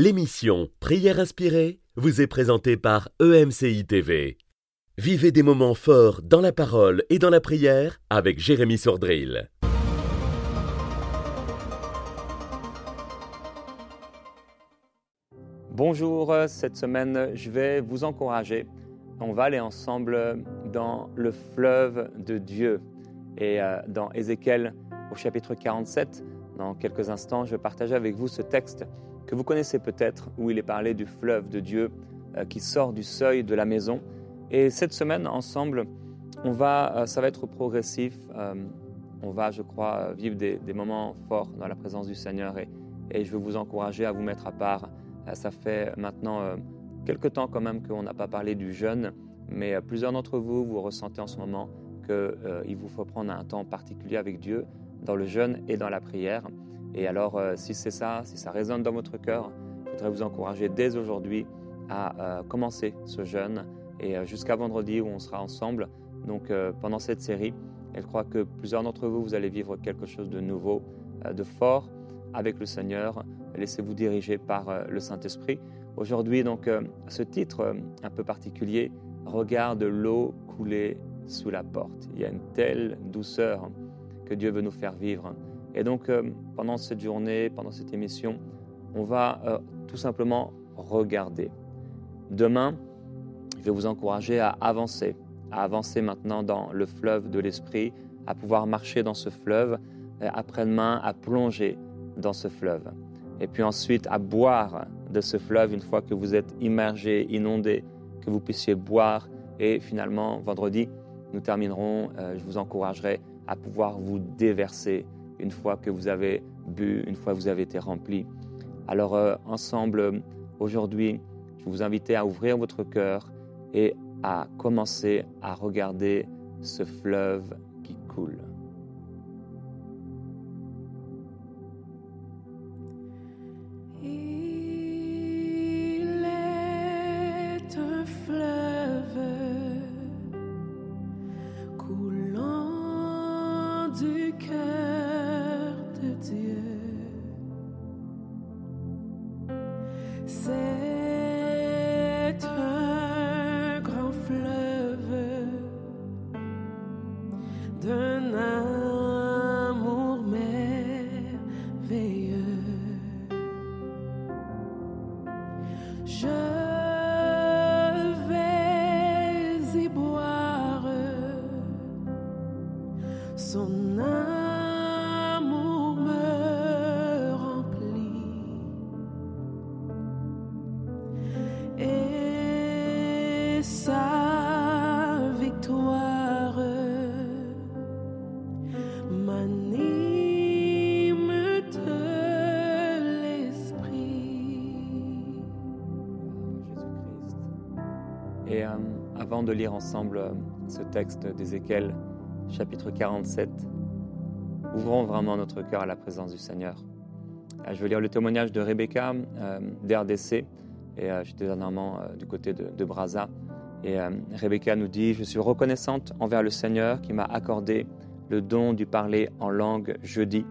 L'émission Prière inspirée vous est présentée par EMCI TV. Vivez des moments forts dans la parole et dans la prière avec Jérémy Sordrill. Bonjour, cette semaine je vais vous encourager. On va aller ensemble dans le fleuve de Dieu. Et euh, dans Ézéchiel au chapitre 47, dans quelques instants, je vais partager avec vous ce texte que vous connaissez peut-être, où il est parlé du fleuve de Dieu euh, qui sort du seuil de la maison. Et cette semaine, ensemble, on va, euh, ça va être progressif. on va, je crois, vivre des, moments forts dans la présence du Seigneur. Et, et, je veux vous encourager à vous mettre à part. ça fait maintenant quelque temps quand même qu'on n'a pas parlé du jeûne, mais plusieurs d'entre vous, vous ressentez en ce moment qu'il euh, vous faut prendre un temps particulier avec Dieu dans le jeûne et dans la prière. Et alors, euh, si c'est ça, si ça résonne dans votre cœur, je voudrais vous encourager dès aujourd'hui à euh, commencer ce jeûne et jusqu'à vendredi où on sera ensemble. Donc, pendant cette série, je crois que plusieurs d'entre vous, vous allez vivre quelque chose de nouveau, de fort avec le Seigneur. Laissez-vous diriger par le Saint-Esprit. Aujourd'hui, donc, ce titre un peu particulier, Regarde l'eau couler sous la porte. Il y a une telle douceur que Dieu veut nous faire vivre. Et donc, euh, pendant cette journée, pendant cette émission, on va euh, tout simplement regarder. Demain, je vais vous encourager à avancer, à avancer maintenant dans le fleuve de l'Esprit, à pouvoir marcher dans ce fleuve, après-demain à plonger dans ce fleuve. Et puis ensuite à boire de ce fleuve une fois que vous êtes immergé, inondé, que vous puissiez boire. Et finalement, vendredi, nous terminerons, euh, je vous encouragerai à pouvoir vous déverser une fois que vous avez bu, une fois que vous avez été rempli. Alors euh, ensemble, aujourd'hui, je vous invite à ouvrir votre cœur et à commencer à regarder ce fleuve qui coule. De lire ensemble euh, ce texte d'Ézéchiel, chapitre 47. Ouvrons vraiment notre cœur à la présence du Seigneur. Euh, je veux lire le témoignage de Rebecca euh, d'RDC, et j'étais dernièrement du côté de, de Brazza. Et Rebecca nous dit Je suis reconnaissante envers le Seigneur qui m'a accordé le don du parler en langue jeudi.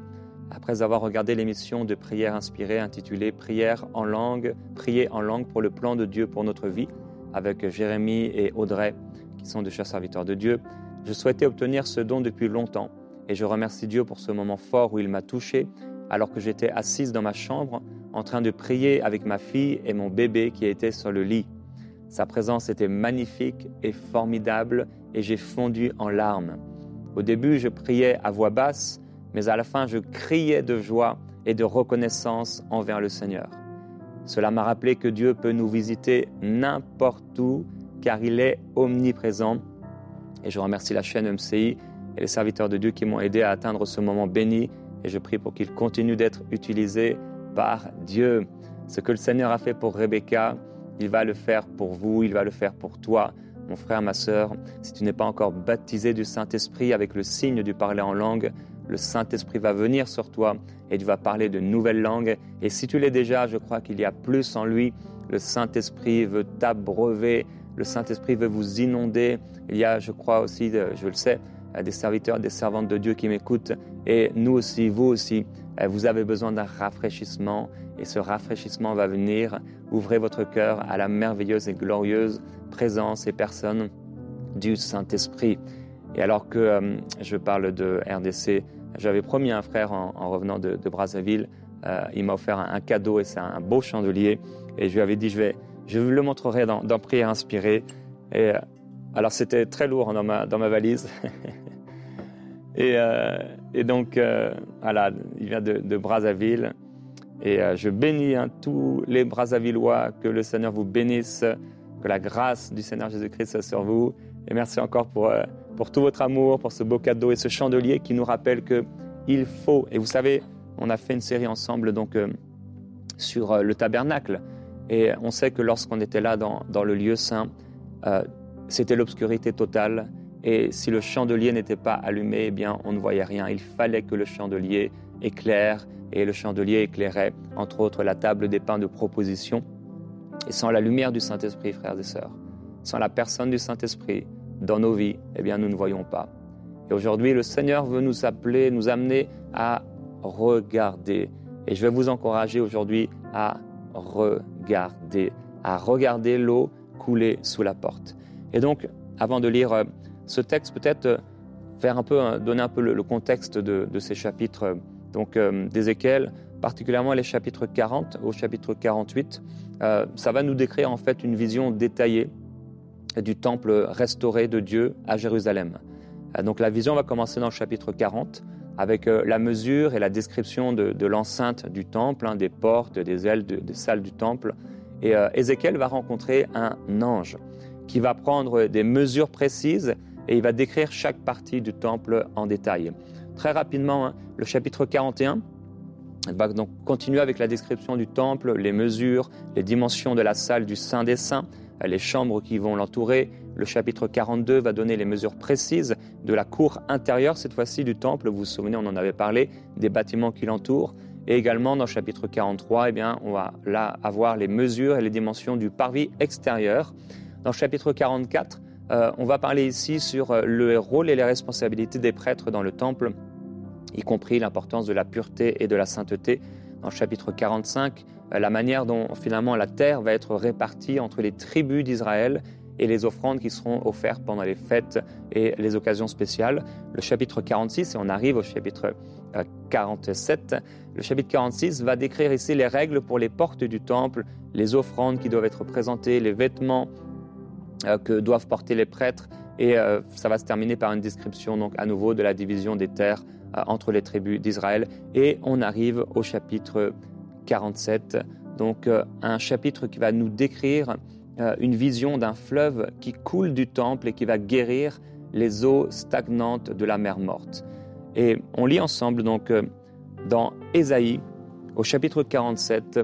Après avoir regardé l'émission de prière inspirée intitulée Prière en langue, prier en langue pour le plan de Dieu pour notre vie, avec Jérémie et Audrey, qui sont de chers serviteurs de Dieu. Je souhaitais obtenir ce don depuis longtemps et je remercie Dieu pour ce moment fort où il m'a touché alors que j'étais assise dans ma chambre en train de prier avec ma fille et mon bébé qui était sur le lit. Sa présence était magnifique et formidable et j'ai fondu en larmes. Au début, je priais à voix basse, mais à la fin, je criais de joie et de reconnaissance envers le Seigneur. Cela m'a rappelé que Dieu peut nous visiter n'importe où car il est omniprésent. Et je remercie la chaîne MCI et les serviteurs de Dieu qui m'ont aidé à atteindre ce moment béni et je prie pour qu'il continue d'être utilisé par Dieu. Ce que le Seigneur a fait pour Rebecca, il va le faire pour vous, il va le faire pour toi, mon frère, ma sœur. Si tu n'es pas encore baptisé du Saint-Esprit avec le signe du parler en langue, le Saint-Esprit va venir sur toi et tu vas parler de nouvelles langues. Et si tu l'es déjà, je crois qu'il y a plus en lui. Le Saint-Esprit veut t'abreuver, le Saint-Esprit veut vous inonder. Il y a, je crois aussi, je le sais, des serviteurs, des servantes de Dieu qui m'écoutent. Et nous aussi, vous aussi, vous avez besoin d'un rafraîchissement. Et ce rafraîchissement va venir. Ouvrez votre cœur à la merveilleuse et glorieuse présence et personne du Saint-Esprit. Et alors que euh, je parle de RDC, j'avais promis à un frère en, revenant de, Brazzaville, euh, il m'a offert un, cadeau et c'est un, beau chandelier. Et je lui avais dit, je, vais, je le montrerai dans, dans Prière inspirée. Et euh, alors c'était très lourd dans ma, dans ma valise. et, et, donc, voilà, il vient de Brazzaville. Et je bénis hein, tous les Brazzavillois, que le Seigneur vous bénisse, que la grâce du Seigneur Jésus-Christ soit sur vous. Et merci encore pour pour tout votre amour, pour ce beau cadeau et ce chandelier qui nous rappelle que il faut. Et vous savez, on a fait une série ensemble donc euh, sur euh, le tabernacle. Et on sait que lorsqu'on était là dans, dans, le lieu saint, euh, c'était l'obscurité totale. Et si le chandelier n'était pas allumé, eh bien, on ne voyait rien. Il fallait que le chandelier éclaire. Et le chandelier éclairait, entre autres, la table des pains de proposition. Et sans la lumière du Saint-Esprit, frères et sœurs, sans la personne du Saint-Esprit, dans nos vies, eh bien, nous ne voyons pas. Et aujourd'hui, le Seigneur veut nous appeler, nous amener à regarder. Et je vais vous encourager aujourd'hui à regarder, à regarder l'eau couler sous la porte. Et donc, avant de lire euh, ce texte, peut-être euh, faire un peu, euh, donner un peu le, contexte de, ces chapitres donc d'Ézéchiel, particulièrement les chapitres 40 au chapitre 48. ça va nous décrire en fait une vision détaillée du temple restauré de Dieu à Jérusalem. Euh, donc la vision va commencer dans le chapitre 40 avec euh, la mesure et la description de, l'enceinte du temple, hein, des portes, des ailes, des salles du temple. Et euh, Ézéchiel va rencontrer un ange qui va prendre des mesures précises et il va décrire chaque partie du temple en détail. Très rapidement, hein, le chapitre 41 va donc continuer avec la description du temple, les mesures, les dimensions de la salle du Saint des Saints, les chambres qui vont l'entourer. Le chapitre 42 va donner les mesures précises de la cour intérieure, cette fois-ci du temple. Vous vous souvenez, on en avait parlé, des bâtiments qui l'entourent. Et également, dans le chapitre 43, eh bien, on va là avoir les mesures et les dimensions du parvis extérieur. Dans le chapitre 44, euh, on va parler ici sur euh, le rôle et les responsabilités des prêtres dans le temple, y compris l'importance de la pureté et de la sainteté. Dans le chapitre 45, euh, la manière dont finalement la terre va être répartie entre les tribus d'Israël et les offrandes qui seront offertes pendant les fêtes et les occasions spéciales. Le chapitre 46, et on arrive au chapitre 47, euh, le chapitre 46 va décrire ici les règles pour les portes du temple, les offrandes qui doivent être présentées, les vêtements que doivent porter les prêtres, et ça va se terminer par une description donc à nouveau de la division des terres entre les tribus d'Israël. Et on arrive au chapitre 47, donc euh, un chapitre qui va nous décrire euh, une vision d'un fleuve qui coule du temple et qui va guérir les eaux stagnantes de la mer morte. Et on lit ensemble donc euh, dans Ésaïe au chapitre 47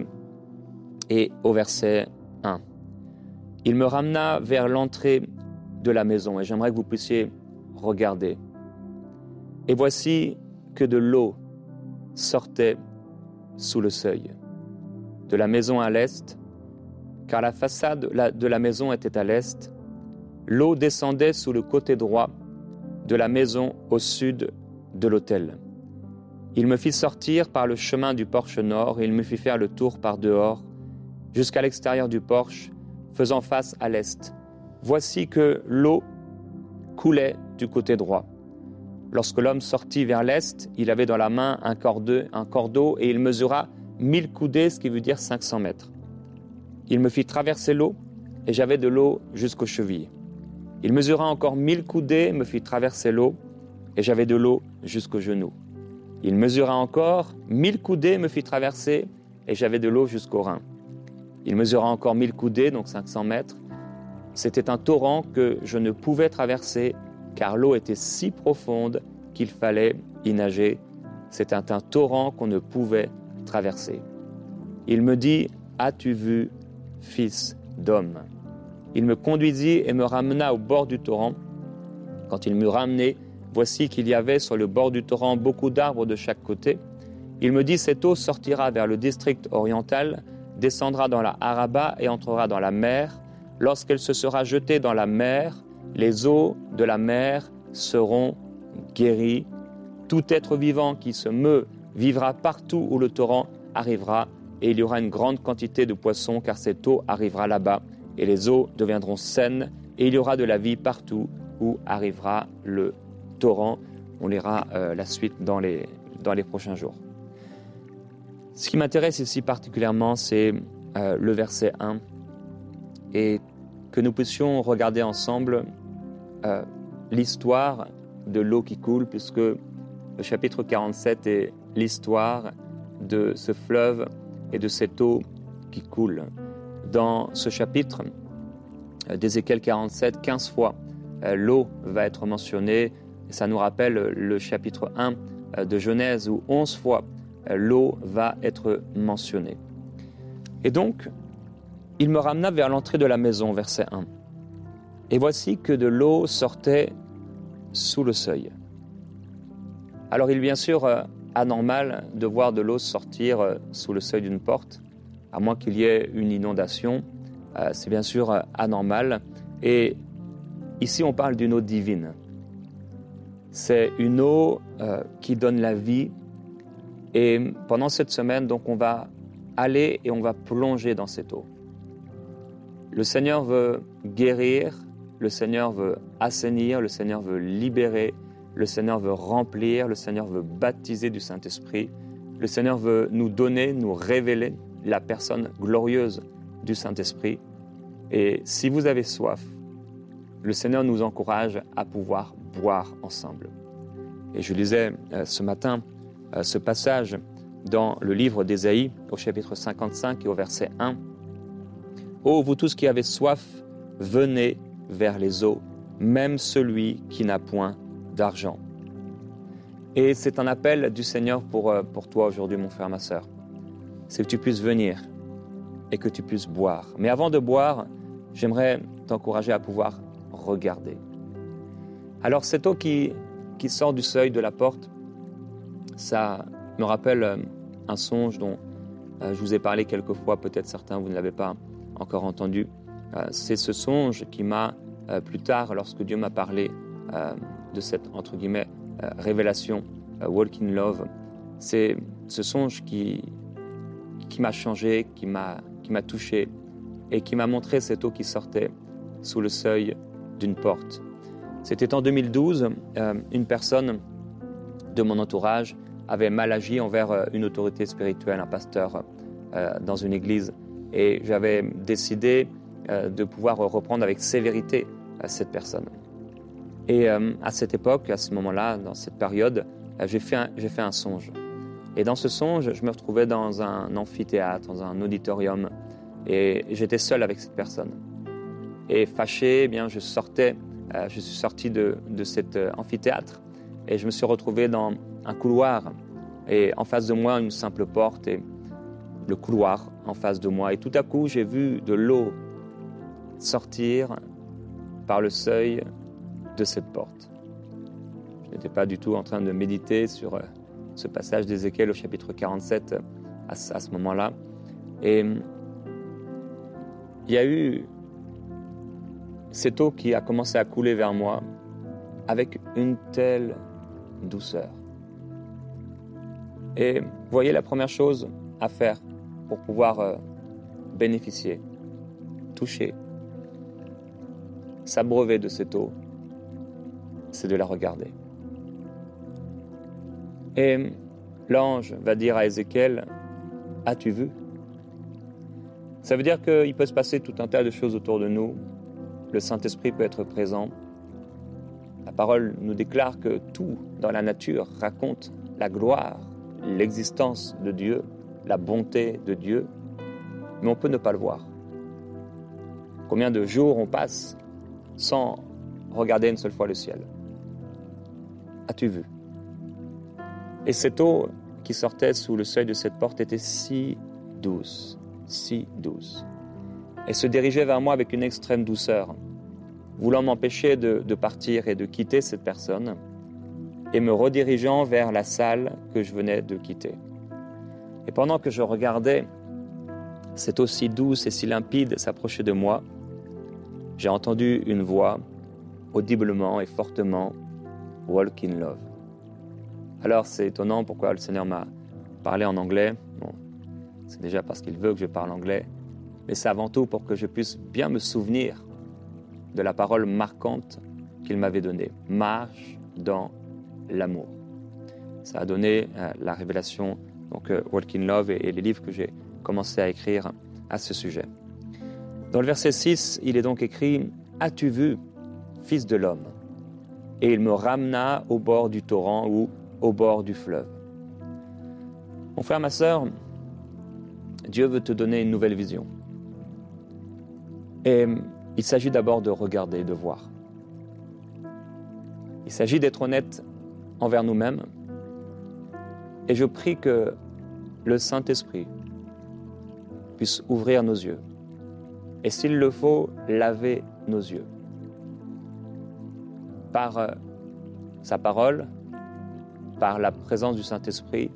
et au verset 1. Il me ramena vers l'entrée de la maison et j'aimerais que vous puissiez regarder. Et voici que de l'eau sortait sous le seuil. De la maison à l'est, car la façade de la maison était à l'est, l'eau descendait sous le côté droit de la maison au sud de l'autel. Il me fit sortir par le chemin du porche nord et il me fit faire le tour par dehors jusqu'à l'extérieur du porche, faisant face à l'est. Voici que l'eau coulait du côté droit. Lorsque l'homme sortit vers l'est, il avait dans la main un cordeau, et il mesura mille coudées, ce qui veut dire 500 mètres. Il me fit traverser l'eau et j'avais de l'eau jusqu'aux chevilles. Il mesura encore mille coudées, me fit traverser l'eau et j'avais de l'eau jusqu'aux genoux. Il mesura encore mille coudées, me fit traverser et j'avais de l'eau jusqu'aux reins. Il mesura encore mille coudées, donc 500 mètres. C'était un torrent que je ne pouvais traverser car l'eau était si profonde qu'il fallait y nager. C'était un torrent qu'on ne pouvait traverser. Il me dit, As-tu vu, fils d'homme? Il me conduisit et me ramena au bord du torrent. Quand il m'eut ramené, voici qu'il y avait sur le bord du torrent beaucoup d'arbres de chaque côté. Il me dit, Cette eau sortira vers le district oriental, descendra dans la Araba et entrera dans la mer. Lorsqu'elle se sera jetée dans la mer, les eaux de la mer seront guéries. Tout être vivant qui se meut vivra partout où le torrent arrivera, et il y aura une grande quantité de poissons, car cette eau arrivera là-bas, et les eaux deviendront saines, et il y aura de la vie partout où arrivera le torrent. On lira euh, la suite dans les prochains jours. Ce qui m'intéresse ici particulièrement, c'est euh, le verset 1, et que nous puissions regarder ensemble euh, l'histoire de l'eau qui coule, puisque le chapitre 47 est l'histoire de ce fleuve et de cette eau qui coule. Dans ce chapitre euh, d'Ézéchiel 47, 15 fois, l'eau va être mentionnée. Ça nous rappelle le chapitre 1 euh, de Genèse où 11 fois l'eau va être mentionnée. Et donc, il me ramena vers l'entrée de la maison, verset 1. Et voici que de l'eau sortait sous le seuil. Alors il est bien sûr anormal de voir de l'eau sortir euh, sous le seuil d'une porte, à moins qu'il y ait une inondation. Euh, c'est bien sûr euh, anormal. Et ici, on parle d'une eau divine. C'est une eau qui donne la vie. Et pendant cette semaine, donc, on va aller et on va plonger dans cette eau. Le Seigneur veut guérir, le Seigneur veut assainir, le Seigneur veut libérer, le Seigneur veut remplir, le Seigneur veut baptiser du Saint-Esprit. Le Seigneur veut nous donner, nous révéler la personne glorieuse du Saint-Esprit. Et si vous avez soif, le Seigneur nous encourage à pouvoir boire ensemble. Et je lisais euh, ce matin ce passage dans le livre d'Ésaïe au chapitre 55 et au verset 1. Ô vous tous qui avez soif, venez vers les eaux, même celui qui n'a point d'argent. Et c'est un appel du Seigneur pour, euh, pour toi aujourd'hui, mon frère, ma soeur. C'est que tu puisses venir et que tu puisses boire. Mais avant de boire, j'aimerais t'encourager à pouvoir regarder. Alors cette eau qui, qui sort du seuil de la porte, ça me rappelle euh, un songe dont euh, je vous ai parlé quelques fois, peut-être certains vous ne l'avez pas encore entendu. C'est ce songe qui m'a, plus tard, lorsque Dieu m'a parlé de cette, entre guillemets, euh, révélation, euh, Walk in Love. C'est ce songe qui, qui m'a changé, qui m'a touché et qui m'a montré cette eau qui sortait sous le seuil d'une porte. C'était en 2012, euh, une personne de mon entourage avait mal agi envers une autorité spirituelle, un pasteur dans une église. Et j'avais décidé de pouvoir reprendre avec sévérité cette personne. Et euh, à cette époque, à ce moment-là, dans cette période, euh, j'ai fait, fait, un songe. Et dans ce songe, je me retrouvais dans un amphithéâtre, dans un auditorium, et j'étais seul avec cette personne. Et fâché, eh bien, je sortais, euh, je suis sorti de, de cet amphithéâtre, et je me suis retrouvé dans un couloir, et en face de moi, une simple porte, et le couloir en face de moi. Et tout à coup, j'ai vu de l'eau sortir par le seuil de cette porte. Je n'étais pas du tout en train de méditer sur euh, ce passage d'Ézéchiel au chapitre 47 euh, à, ce moment-là. Et il y a eu cette eau qui a commencé à couler vers moi avec une telle douceur. Et voyez la première chose à faire pour pouvoir euh, bénéficier, toucher, s'abreuver de cette eau, c'est de la regarder. Et l'ange va dire à Ézéchiel, as-tu vu? Ça veut dire qu'il peut se passer tout un tas de choses autour de nous. Le Saint-Esprit peut être présent. La parole nous déclare que tout dans la nature raconte la gloire, l'existence de Dieu, la bonté de Dieu, mais on peut ne pas le voir. Combien de jours on passe sans regarder une seule fois le ciel? As-tu vu? Et cette eau qui sortait sous le seuil de cette porte était si douce, si douce. Elle se dirigeait vers moi avec une extrême douceur, voulant m'empêcher de, partir et de quitter cette personne, et me redirigeant vers la salle que je venais de quitter. Et pendant que je regardais cette eau si douce et si limpide s'approcher de moi, j'ai entendu une voix audiblement et fortement Walk in Love. Alors c'est étonnant pourquoi le Seigneur m'a parlé en anglais. Bon, c'est déjà parce qu'il veut que je parle anglais, mais c'est avant tout pour que je puisse bien me souvenir de la parole marquante qu'il m'avait donnée. Marche dans l'amour. Ça a donné euh, la révélation, donc euh, Walk Love et, et les livres que j'ai commencé à écrire à ce sujet. Dans le verset 6, il est donc écrit As-tu vu, fils de l'homme? Et il me ramena au bord du torrent ou au bord du fleuve. Mon frère, ma sœur, Dieu veut te donner une nouvelle vision. Et il s'agit d'abord de regarder, de voir. Il s'agit d'être honnête envers nous-mêmes. Et je prie que le Saint-Esprit puisse ouvrir nos yeux. Et s'il le faut, laver nos yeux. Par euh, sa parole, par la présence du Saint-Esprit,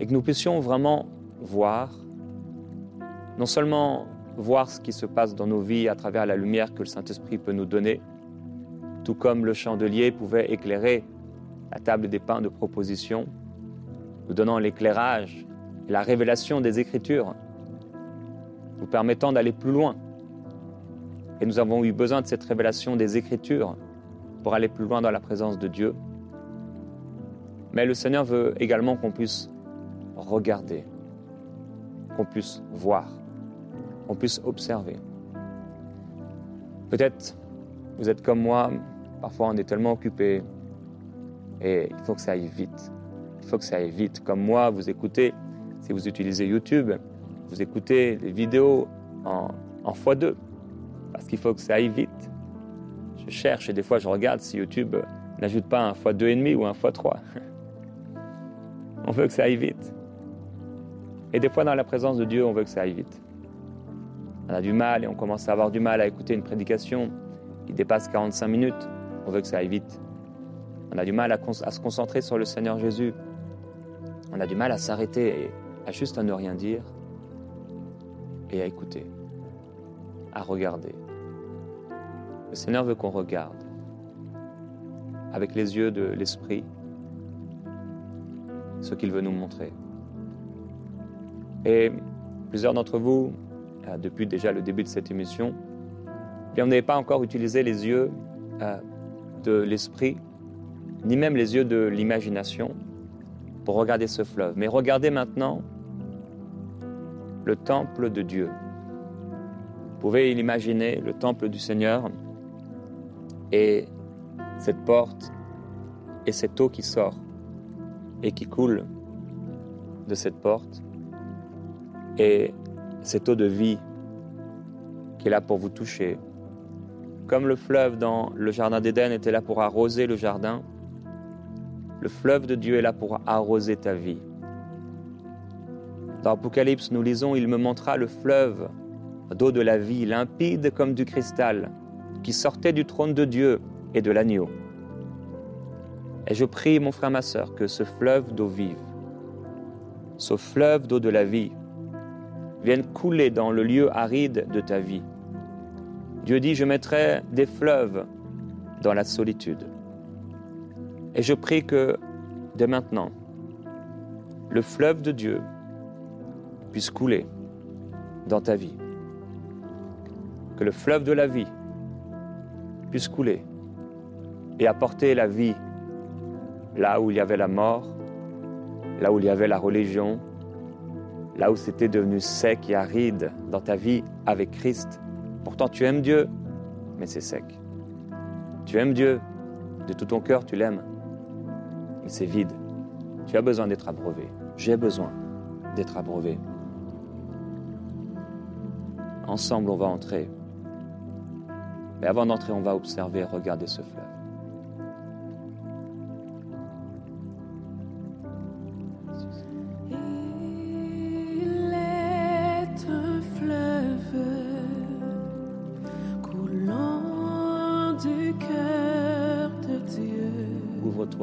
et que nous puissions vraiment voir, non seulement voir ce qui se passe dans nos vies à travers la lumière que le Saint-Esprit peut nous donner, tout comme le chandelier pouvait éclairer la table des pains de proposition, nous donnant l'éclairage et la révélation des Écritures, nous permettant d'aller plus loin. Et nous avons eu besoin de cette révélation des Écritures pour aller plus loin dans la présence de Dieu. Mais le Seigneur veut également qu'on puisse regarder, qu'on puisse voir, qu'on puisse observer. Peut-être vous êtes comme moi, parfois on est tellement occupé et il faut que ça aille vite. Il faut que ça aille vite. Comme moi, vous écoutez, si vous utilisez YouTube, vous écoutez les vidéos en, en x2 parce qu'il faut que ça aille vite. Je cherche et des fois je regarde si YouTube n'ajoute pas un x2,5 ou un x3. On veut que ça aille vite. Et des fois, dans la présence de Dieu, on veut que ça aille vite. On a du mal et on commence à avoir du mal à écouter une prédication qui dépasse 45 minutes. On veut que ça aille vite. On a du mal à, se concentrer sur le Seigneur Jésus. On a du mal à s'arrêter et à juste à ne rien dire et à écouter, à regarder. Le Seigneur veut qu'on regarde avec les yeux de l'Esprit ce qu'il veut nous montrer. Et plusieurs d'entre vous, euh, depuis déjà le début de cette émission, eh bien, vous pas encore utilisé les yeux euh, de l'esprit, ni même les yeux de l'imagination pour regarder ce fleuve. Mais regardez maintenant le temple de Dieu. Vous pouvez l'imaginer, le temple du Seigneur, et cette porte et cette eau qui sort et qui coule de cette porte et cette eau de vie qui est là pour vous toucher. Comme le fleuve dans le jardin d'Éden était là pour arroser le jardin, le fleuve de Dieu est là pour arroser ta vie. Dans Apocalypse, nous lisons, il me montra le fleuve d'eau de la vie, limpide comme du cristal, qui sortait du trône de Dieu et de l'agneau. Et je prie, mon frère, ma sœur, que ce fleuve d'eau vive, ce fleuve d'eau de la vie, viennent couler dans le lieu aride de ta vie. Dieu dit, je mettrai des fleuves dans la solitude. Et je prie que, dès maintenant, le fleuve de Dieu puisse couler dans ta vie. Que le fleuve de la vie puisse couler et apporter la vie là où il y avait la mort, là où il y avait la religion, là où c'était devenu sec et aride dans ta vie avec Christ. Pourtant, tu aimes Dieu, mais c'est sec. Tu aimes Dieu, de tout ton cœur, tu l'aimes, c'est vide. Tu as besoin d'être abreuvé. J'ai besoin d'être abreuvé. Ensemble, on va entrer. Mais avant d'entrer, on va observer, regarder ce fleuve.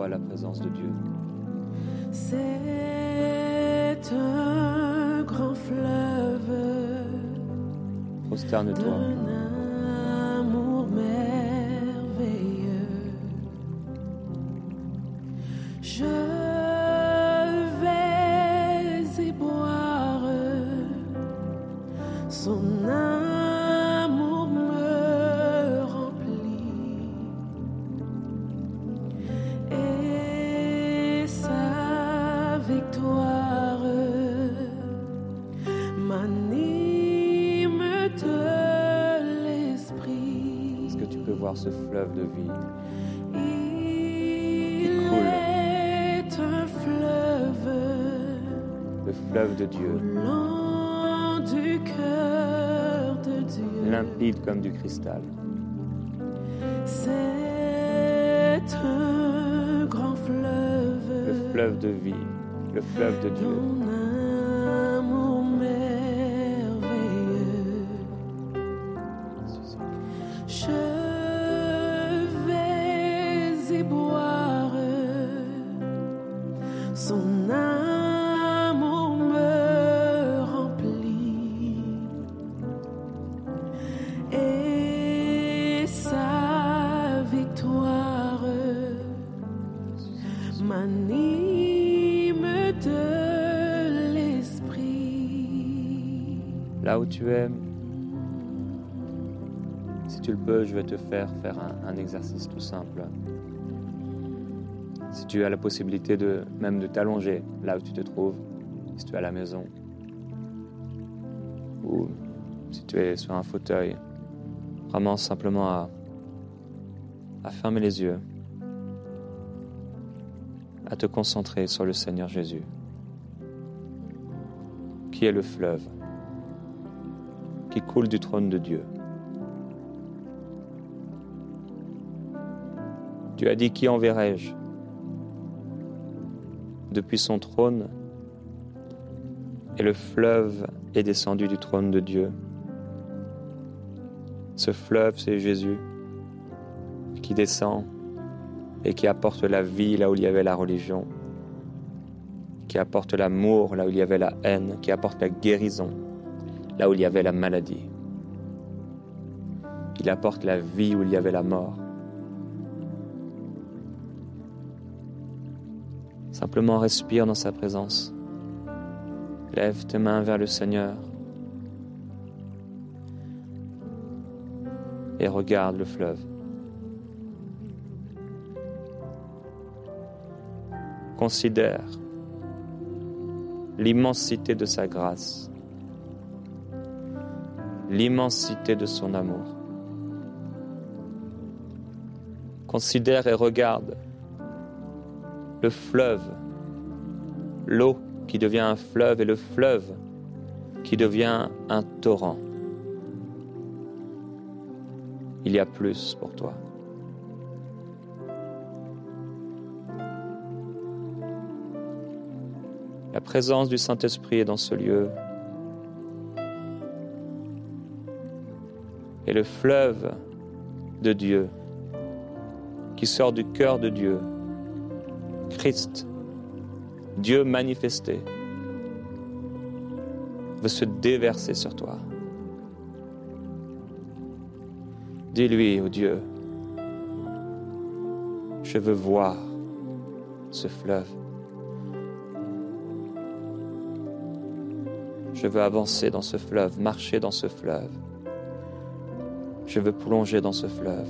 À la présence de Dieu. C'est un grand fleuve. Prosterne-toi. Fleuve de Dieu, limpide comme du cristal. C'est un grand Le fleuve. fleuve de vie, le fleuve de Dieu. Tu si tu le peux, je vais te faire faire un, exercice tout simple. Si tu as la possibilité de même de t'allonger là où tu te trouves, si tu es à la maison, ou si tu es sur un fauteuil, vraiment simplement à fermer les yeux, à te concentrer sur le Seigneur Jésus, qui est le fleuve qui coule du trône de Dieu. Tu as dit qui enverrai-je Depuis son trône, et le fleuve est descendu du trône de Dieu. Ce fleuve, c'est Jésus qui descend et qui apporte la vie là où il y avait la religion, qui apporte l'amour là où il y avait la haine, qui apporte la guérison là où il y avait la maladie. Il apporte la vie où il y avait la mort. Simplement respire dans sa présence. Lève tes mains vers le Seigneur et regarde le fleuve. Considère l'immensité de sa grâce, l'immensité de son amour. Considère et regarde le fleuve, l'eau qui devient un fleuve et le fleuve qui devient un torrent. Il y a plus pour toi. La présence du Saint-Esprit est dans ce lieu. Et le fleuve de Dieu qui sort du cœur de Dieu, Christ, Dieu manifesté, veut se déverser sur toi. Dis-lui, oh Dieu, je veux voir ce fleuve. Je veux avancer dans ce fleuve, marcher dans ce fleuve. Je veux plonger dans ce fleuve.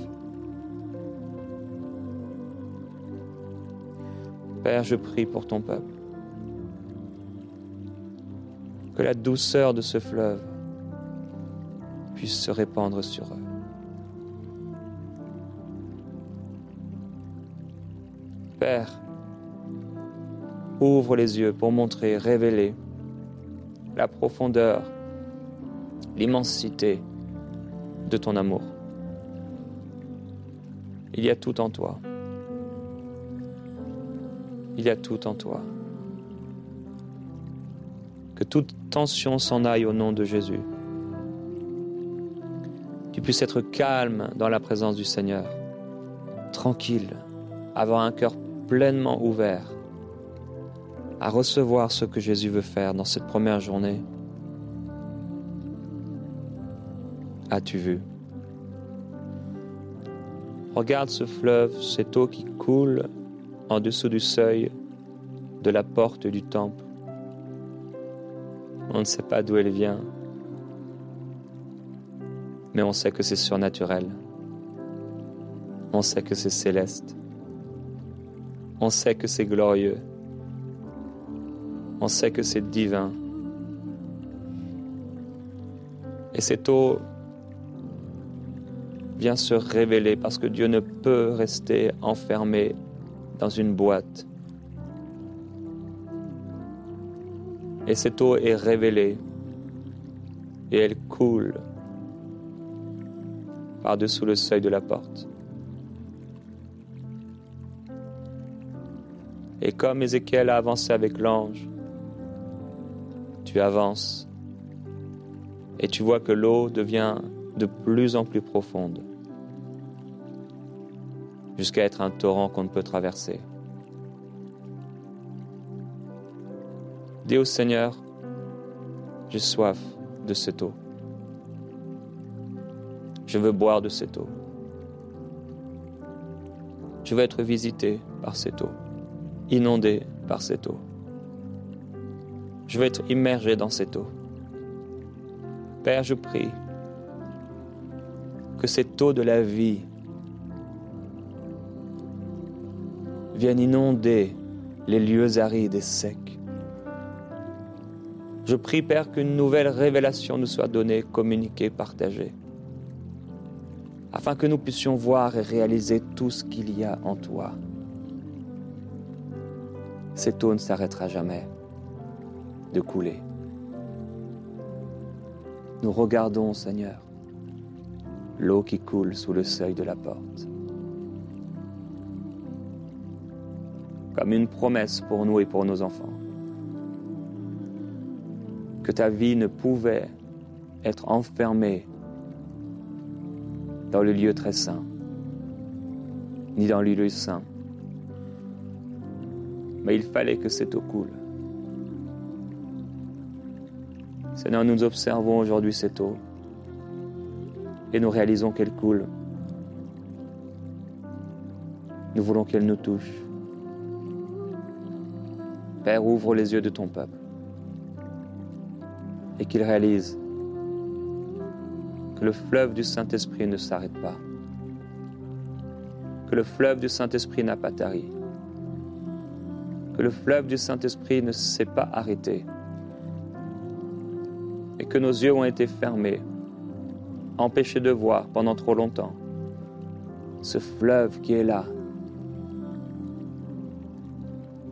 Père, je prie pour ton peuple. Que la douceur de ce fleuve puisse se répandre sur eux. Père, ouvre les yeux pour montrer, révéler la profondeur, l'immensité de ton amour. Il y a tout en toi. Il y a tout en toi. Que toute tension s'en aille au nom de Jésus. Tu puisses être calme dans la présence du Seigneur, tranquille, avoir un cœur pleinement ouvert à recevoir ce que Jésus veut faire dans cette première journée. As-tu vu? Regarde ce fleuve, cette eau qui coule en dessous du seuil de la porte du temple. On ne sait pas d'où elle vient. mais on sait que c'est surnaturel. On sait que c'est céleste. On sait que c'est glorieux. On sait que c'est divin. Et cette eau vient se révéler parce que Dieu ne peut rester enfermé dans une boîte. Et cette eau est révélée et elle coule par-dessous le seuil de la porte. Et comme Ézéchiel a avancé avec l'ange, tu avances et tu vois que l'eau devient de plus en plus profonde jusqu'à être un torrent qu'on ne peut traverser. Dis au Seigneur, j'ai soif de cette eau. Je veux boire de cette eau. Je veux être visité par cette eau, inondé par cette eau. Je veux être immergé dans cette eau. Père, je prie que cette eau de la vie vienne inonder les lieux arides et secs. Je prie, Père, qu'une nouvelle révélation nous soit donnée, communiquée, partagée, afin que nous puissions voir et réaliser tout ce qu'il y a en toi. Cette eau ne s'arrêtera jamais de couler. Nous regardons, Seigneur, l'eau qui coule sous le seuil de la porte. Comme une promesse pour nous et pour nos enfants. Que ta vie ne pouvait être enfermée dans le lieu très saint, ni dans le lieu saint. Mais il fallait que cette eau coule. Seigneur, nous observons aujourd'hui cette eau et nous réalisons qu'elle coule. Nous voulons qu'elle nous touche. Père, ouvre les yeux de ton peuple et qu'il réalise que le fleuve du Saint-Esprit ne s'arrête pas, que le fleuve du Saint-Esprit n'a pas tari, que le fleuve du Saint-Esprit ne s'est pas arrêté et que nos yeux ont été fermés empêché de voir pendant trop longtemps ce fleuve qui est là,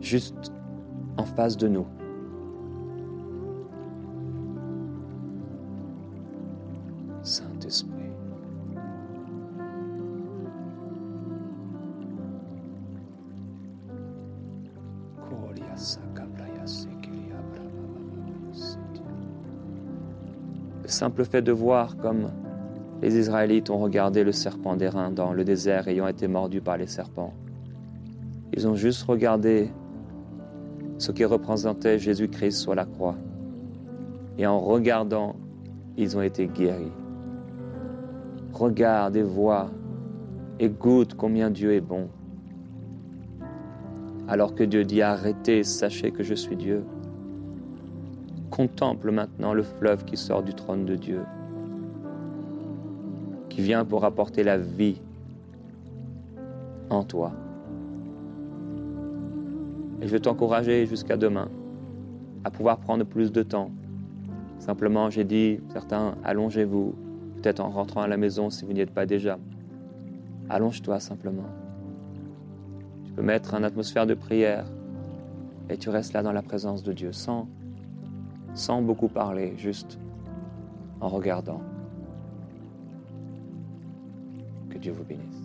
juste en face de nous. Saint-Esprit. Le simple fait de voir comme les Israélites ont regardé le serpent d'airain dans le désert ayant été mordu par les serpents. Ils ont juste regardé ce qui représentait Jésus-Christ sur la croix. Et en regardant, ils ont été guéris. Regarde et vois et goûte combien Dieu est bon. Alors que Dieu dit arrêtez, sachez que je suis Dieu. Contemple maintenant le fleuve qui sort du trône de Dieu qui vient pour apporter la vie en toi. Et je veux t'encourager jusqu'à demain à pouvoir prendre plus de temps. Simplement, j'ai dit, certains, allongez-vous, peut-être en rentrant à la maison si vous n'y êtes pas déjà. Allonge-toi simplement. Tu peux mettre une atmosphère de prière et tu restes là dans la présence de Dieu sans, sans beaucoup parler, juste en regardant. Dieu vous bénisse.